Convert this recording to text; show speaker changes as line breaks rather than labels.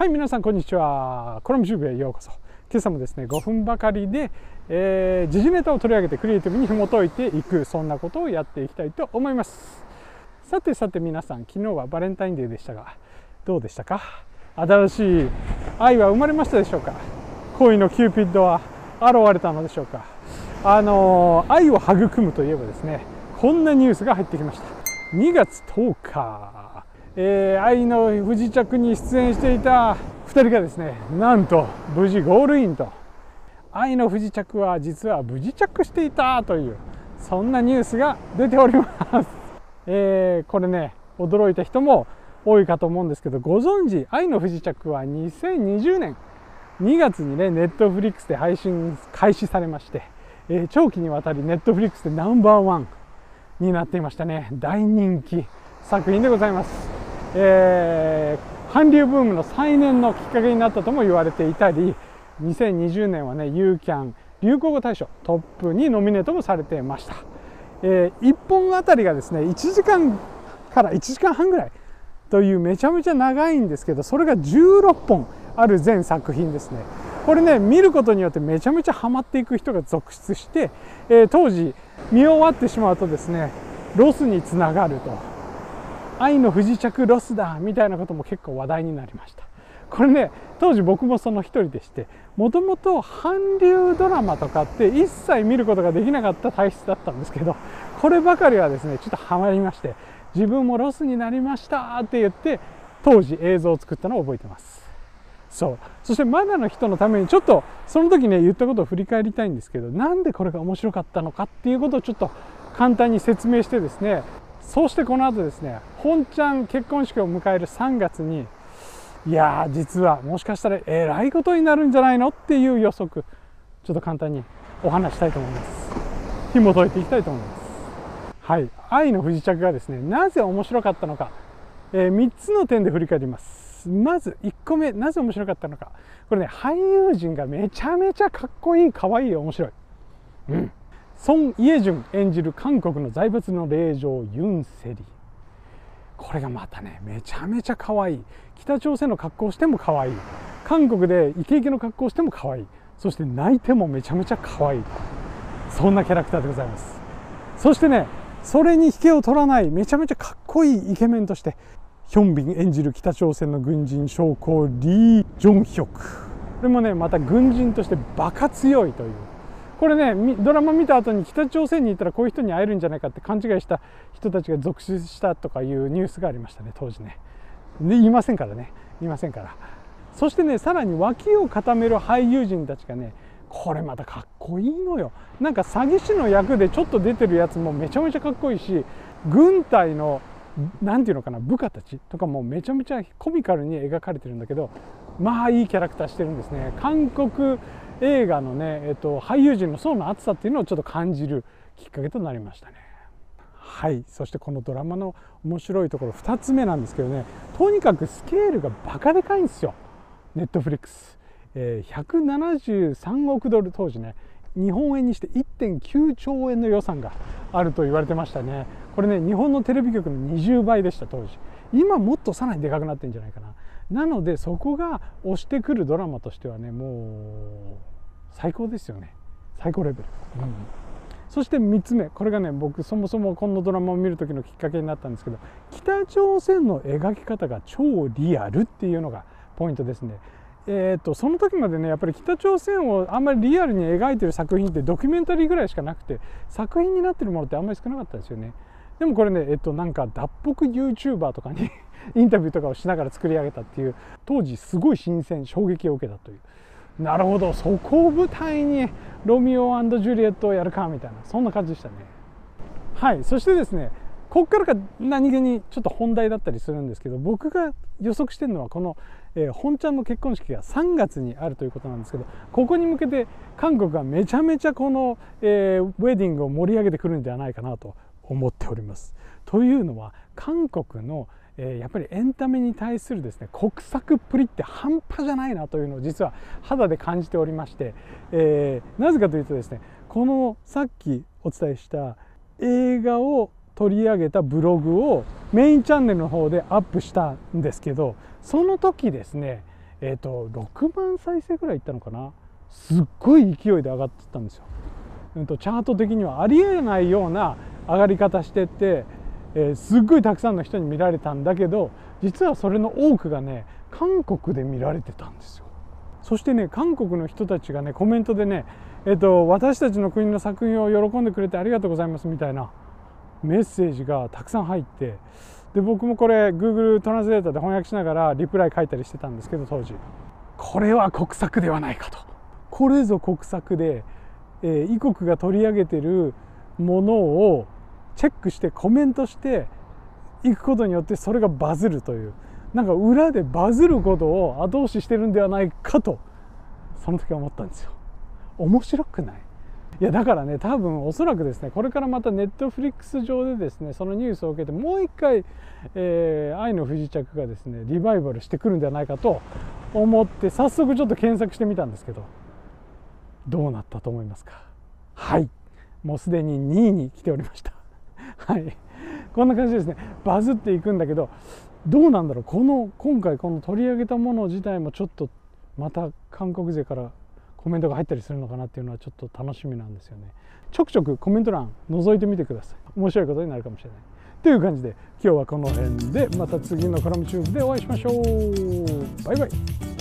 はい皆さんこんにちは。コラムチューブへようこそ。今朝もですね5分ばかりで、えー、時事ネタを取り上げてクリエイティブに紐解いていくそんなことをやっていきたいと思います。さてさて皆さん昨日はバレンタインデーでしたがどうでしたか？新しい愛は生まれましたでしょうか？恋のキューピッドは現れたのでしょうか？あのー、愛を育むといえばですねこんなニュースが入ってきました。2月10日、えー、愛の不時着に出演していた2人がですねなんと無事ゴールインと。愛の不時着は実は無事着していたというそんなニュースが出ております、えー、これね驚いた人も多いかと思うんですけどご存知愛の不時着は2020年2月にねネットフリックスで配信開始されまして、えー、長期にわたりネットフリックスでナンバーワンになっていましたね。大人気作品でございます、えー、韓流ブームの再燃のきっかけになったとも言われていたり2020年はねユーキャン流行語大賞トップにノミネートもされていました、えー、1本あたりがですね1時間から1時間半ぐらいというめちゃめちゃ長いんですけどそれが16本ある全作品ですね。これね見ることによってめちゃめちゃハマっていく人が続出して、えー、当時見終わってしまうとですねロスにつながると。愛の不時着ロスだみたいなことも結構話題になりました。これね当時僕もその一人でしてもともと韓流ドラマとかって一切見ることができなかった体質だったんですけどこればかりはですねちょっとハマりまして自分もロスになりましたって言って当時映像を作ったのを覚えてます。そう。そしてまだの人のためにちょっとその時ね言ったことを振り返りたいんですけどなんでこれが面白かったのかっていうことをちょっと簡単に説明してですねそしてこの後ですね本ちゃん結婚式を迎える3月にいやー実はもしかしたらえらいことになるんじゃないのっていう予測。ちょっと簡単にお話したいと思います。紐解いていきたいと思います。はい。愛の不時着がですねなぜ面白かったのか、えー、3つの点で振り返ります。まず1個目なぜ面白かったのか。これね俳優陣がめちゃめちゃかっこいいかわいい面白い。うん。ソン・イエジュン演じる韓国の財閥の令嬢ユン・セリ。これがまたねめちゃめちゃ可愛い。北朝鮮の格好をしても可愛い。韓国でイケイケの格好をしても可愛い。そして泣いてもめちゃめちゃ可愛い。そんなキャラクターでございます。そしてねそれに引けを取らないめちゃめちゃかっこいいイケメンとしてヒョンビン演じる北朝鮮の軍人将校リー・ジョンヒョク。これもねまた軍人としてバカ強いという。これねドラマ見た後に北朝鮮に行ったらこういう人に会えるんじゃないかって勘違いした人たちが続出したとかいうニュースがありましたね当時ね。でいませんからね。いませんから。そしてねさらに脇を固める俳優陣たちがねこれまたかっこいいのよ。なんか詐欺師の役でちょっと出てるやつもめちゃめちゃかっこいいし軍隊の何て言うのかな部下たちとかもめちゃめちゃコミカルに描かれてるんだけどまあいいキャラクターしてるんですね。韓国映画のね、えっと、俳優陣の層の厚さっていうのをちょっと感じるきっかけとなりましたね。はい。そしてこのドラマの面白いところ2つ目なんですけどね。とにかくスケールがバカでかいんですよ。ネットフリックス、えー、173億ドル当時ね。日本円にして1.9兆円の予算があると言われてましたね。これね日本のテレビ局の20倍でした当時。今もっとさらにでかくなってんじゃないかな。なのでそこが押してくるドラマとしてはねもう最高ですよね。最高レベル、うん、そして3つ目。これがね僕そもそもこのドラマを見る時のきっかけになったんですけど北朝鮮の描き方が超リアルっていうのがポイントですね。えーと、その時までねやっぱり北朝鮮をあんまりリアルに描いてる作品ってドキュメンタリーぐらいしかなくて作品になってるものってあんまり少なかったですよね。でもこれねえっとなんか脱北 YouTuber とかに インタビューとかをしながら作り上げたっていう当時すごい新鮮衝撃を受けたという。なるほどそこを舞台にロミオジュリエットをやるかみたいなそんな感じでしたね。はいそしてですねここからが何気にちょっと本題だったりするんですけど僕が予測してるのはこの、えー、本ちゃんの結婚式が3月にあるということなんですけどここに向けて韓国がめちゃめちゃこの、えー、ウェディングを盛り上げてくるんじゃないかなと思っております。というのは韓国のえやっぱりエンタメに対するですね国策っぷりって半端じゃないなというのを実は肌で感じておりまして、えー、なぜかというとですねこのさっきお伝えした映画を取り上げたブログをメインチャンネルの方でアップしたんですけどその時ですねえっ、ー、と6万再生ぐらいいったのかな？すっごい勢いで上がってったんですよ。うんとチャート的にはありえないような上がり方してって、えー、すっごいたくさんの人に見られたんだけど実はそれの多くがね韓国で見られてたんですよ。そしてね韓国の人たちがねコメントでね、えーと、私たちの国の作品を喜んでくれてありがとうございますみたいなメッセージがたくさん入ってで僕もこれ Google トランスレーターで翻訳しながらリプライ書いたりしてたんですけど当時これは国策ではないかとこれぞ国策で、えー、異国が取り上げてるものをチェックしてコメントしていくことによってそれがバズるという。なんか裏でバズることを後押ししてるんではないかとその時は思ったんですよ。面白くない？いやだからね多分おそらくですねこれからまたネットフリックス上でですねそのニュースを受けてもう一回、えー、愛の不時着がですねリバイバルしてくるんではないかと思って早速ちょっと検索してみたんですけどどうなったと思いますか？はい。もうすでに2位に来ておりました。はい。こんな感じですね。バズっていくんだけどどうなんだろう。この今回この取り上げたもの自体もちょっとまた韓国勢からコメントが入ったりするのかなっていうのはちょっと楽しみなんですよね。ちょくちょくコメント欄覗いてみてください。面白いことになるかもしれない。という感じで今日はこの辺でまた次のコラムチューブでお会いしましょう。バイバイ。